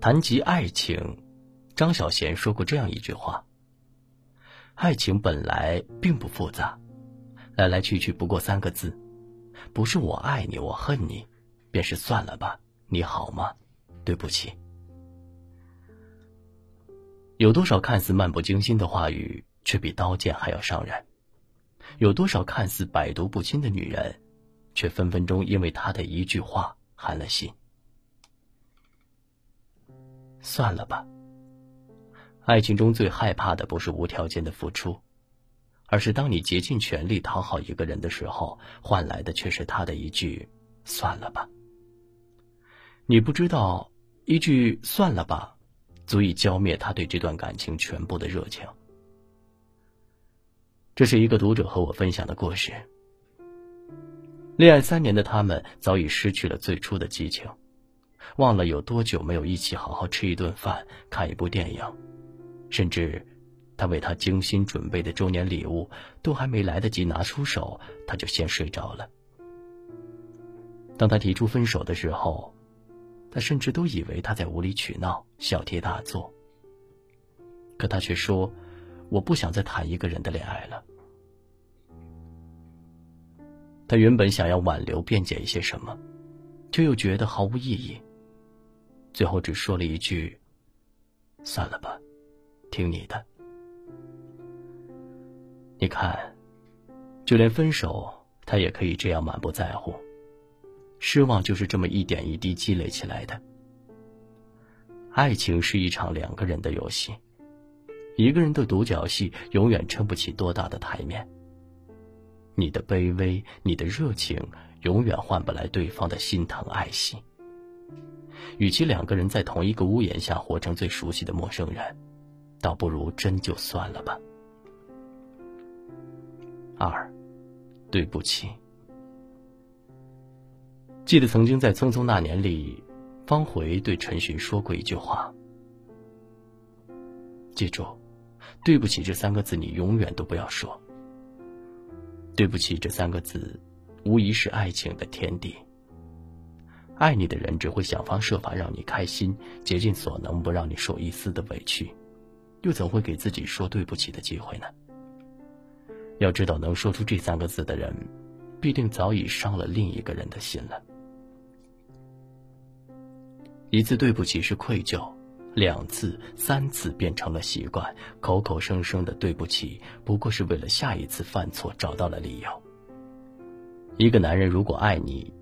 谈及爱情，张小娴说过这样一句话：“爱情本来并不复杂，来来去去不过三个字，不是我爱你，我恨你，便是算了吧，你好吗？对不起。”有多少看似漫不经心的话语，却比刀剑还要伤人？有多少看似百毒不侵的女人，却分分钟因为他的一句话寒了心？算了吧。爱情中最害怕的不是无条件的付出，而是当你竭尽全力讨好一个人的时候，换来的却是他的一句“算了吧”。你不知道，一句“算了吧”，足以浇灭他对这段感情全部的热情。这是一个读者和我分享的故事。恋爱三年的他们，早已失去了最初的激情。忘了有多久没有一起好好吃一顿饭、看一部电影，甚至他为她精心准备的周年礼物都还没来得及拿出手，他就先睡着了。当他提出分手的时候，他甚至都以为他在无理取闹、小题大做。可他却说：“我不想再谈一个人的恋爱了。”他原本想要挽留、辩解一些什么，却又觉得毫无意义。最后只说了一句：“算了吧，听你的。”你看，就连分手，他也可以这样满不在乎。失望就是这么一点一滴积累起来的。爱情是一场两个人的游戏，一个人的独角戏永远撑不起多大的台面。你的卑微，你的热情，永远换不来对方的心疼爱惜。与其两个人在同一个屋檐下活成最熟悉的陌生人，倒不如真就算了吧。二，对不起。记得曾经在《匆匆那年》里，方茴对陈寻说过一句话：“记住，对不起这三个字，你永远都不要说。对不起这三个字，无疑是爱情的天敌。”爱你的人只会想方设法让你开心，竭尽所能不让你受一丝的委屈，又怎会给自己说对不起的机会呢？要知道，能说出这三个字的人，必定早已伤了另一个人的心了。一次对不起是愧疚，两次、三次变成了习惯，口口声声的对不起，不过是为了下一次犯错找到了理由。一个男人如果爱你，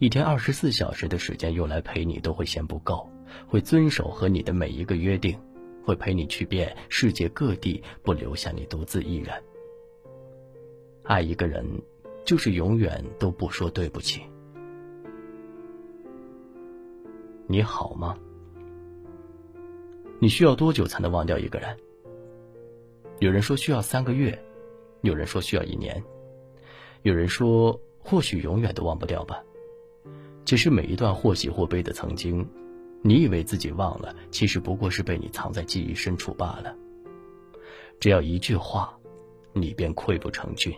一天二十四小时的时间用来陪你都会嫌不够，会遵守和你的每一个约定，会陪你去遍世界各地，不留下你独自一人。爱一个人，就是永远都不说对不起。你好吗？你需要多久才能忘掉一个人？有人说需要三个月，有人说需要一年，有人说或许永远都忘不掉吧。其实每一段或喜或悲的曾经，你以为自己忘了，其实不过是被你藏在记忆深处罢了。只要一句话，你便溃不成军。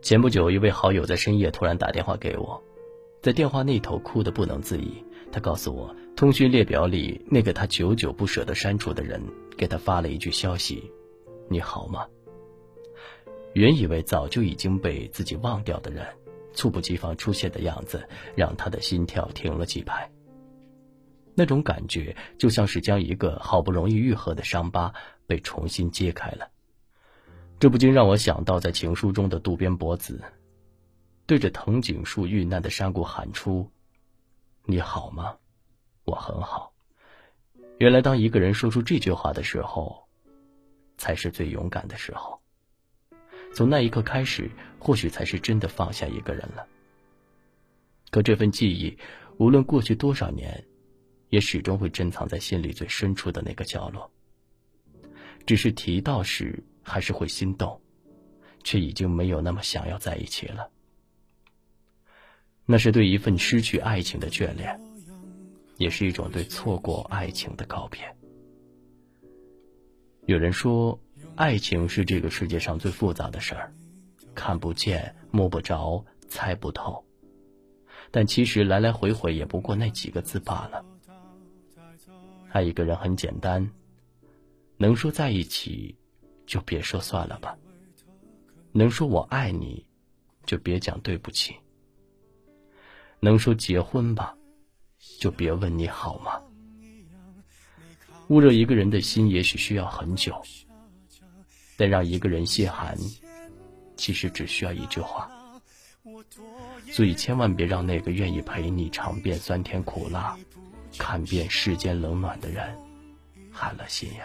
前不久，一位好友在深夜突然打电话给我，在电话那头哭得不能自已。他告诉我，通讯列表里那个他久久不舍得删除的人，给他发了一句消息：“你好吗？”原以为早就已经被自己忘掉的人。猝不及防出现的样子，让他的心跳停了几拍。那种感觉就像是将一个好不容易愈合的伤疤被重新揭开了。这不禁让我想到，在情书中的渡边博子，对着藤井树遇难的山谷喊出：“你好吗？我很好。”原来，当一个人说出这句话的时候，才是最勇敢的时候。从那一刻开始，或许才是真的放下一个人了。可这份记忆，无论过去多少年，也始终会珍藏在心里最深处的那个角落。只是提到时，还是会心动，却已经没有那么想要在一起了。那是对一份失去爱情的眷恋，也是一种对错过爱情的告别。有人说。爱情是这个世界上最复杂的事儿，看不见、摸不着、猜不透。但其实来来回回也不过那几个字罢了：爱一个人很简单，能说在一起，就别说算了吧；能说我爱你，就别讲对不起；能说结婚吧，就别问你好吗。捂热一个人的心，也许需要很久，但让一个人心寒，其实只需要一句话。所以，千万别让那个愿意陪你尝遍酸甜苦辣、看遍世间冷暖的人寒了心呀。